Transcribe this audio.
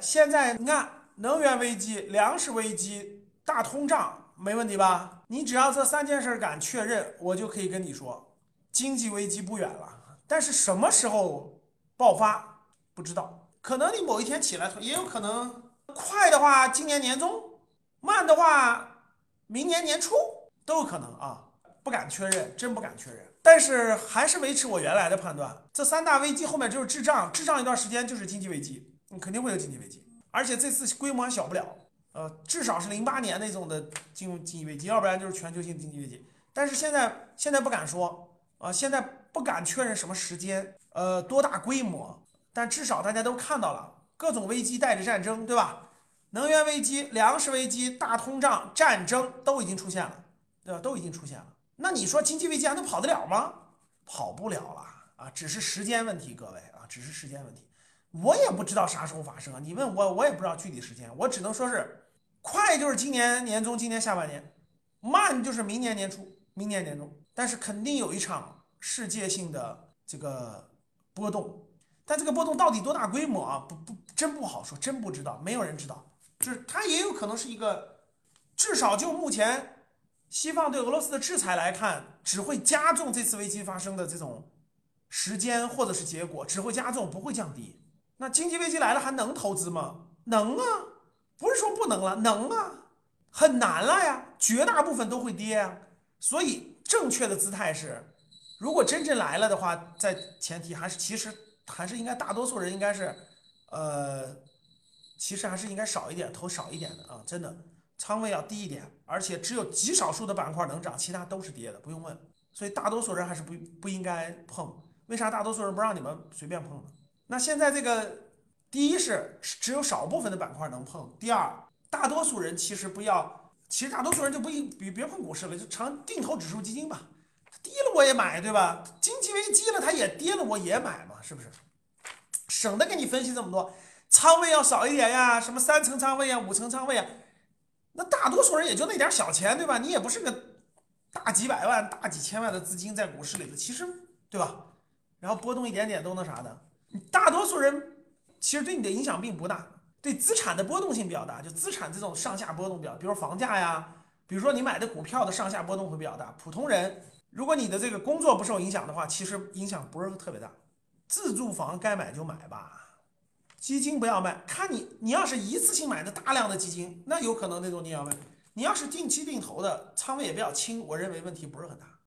现在你看，能源危机、粮食危机、大通胀，没问题吧？你只要这三件事敢确认，我就可以跟你说，经济危机不远了。但是什么时候爆发，不知道。可能你某一天起来，也有可能快的话，今年年中；慢的话，明年年初都有可能啊。不敢确认，真不敢确认。但是还是维持我原来的判断，这三大危机后面就是滞胀，滞胀一段时间就是经济危机，你肯定会有经济危机。而且这次规模还小不了，呃，至少是零八年那种的金融经济危机，要不然就是全球性经济危机。但是现在现在不敢说啊，现在不敢确认什么时间，呃，多大规模。但至少大家都看到了，各种危机带着战争，对吧？能源危机、粮食危机、大通胀、战争都已经出现了，对吧？都已经出现了。那你说经济危机还能跑得了吗？跑不了了啊，只是时间问题，各位啊，只是时间问题。我也不知道啥时候发生啊，你问我，我也不知道具体时间，我只能说是快就是今年年中，今年下半年，慢就是明年年初，明年年中。但是肯定有一场世界性的这个波动。但这个波动到底多大规模啊？不不，真不好说，真不知道，没有人知道。就是它也有可能是一个，至少就目前西方对俄罗斯的制裁来看，只会加重这次危机发生的这种时间或者是结果，只会加重，不会降低。那经济危机来了还能投资吗？能啊，不是说不能了，能啊，很难了呀，绝大部分都会跌啊。所以正确的姿态是，如果真正来了的话，在前提还是其实。还是应该大多数人应该是，呃，其实还是应该少一点投少一点的啊，真的仓位要低一点，而且只有极少数的板块能涨，其他都是跌的，不用问。所以大多数人还是不不应该碰。为啥大多数人不让你们随便碰呢？那现在这个第一是只有少部分的板块能碰，第二大多数人其实不要，其实大多数人就不应别别碰股市了，就长定投指数基金吧。跌了我也买，对吧？经济危机了，它也跌了，我也买嘛，是不是？省得给你分析这么多，仓位要少一点呀，什么三层仓位啊，五层仓位啊，那大多数人也就那点小钱，对吧？你也不是个大几百万、大几千万的资金在股市里头，其实，对吧？然后波动一点点都那啥的，大多数人其实对你的影响并不大，对资产的波动性比较大，就资产这种上下波动比较，比如房价呀，比如说你买的股票的上下波动会比较大，普通人。如果你的这个工作不受影响的话，其实影响不是特别大。自住房该买就买吧，基金不要卖。看你，你要是一次性买的大量的基金，那有可能那种你要卖。你要是定期定投的，仓位也比较轻，我认为问题不是很大。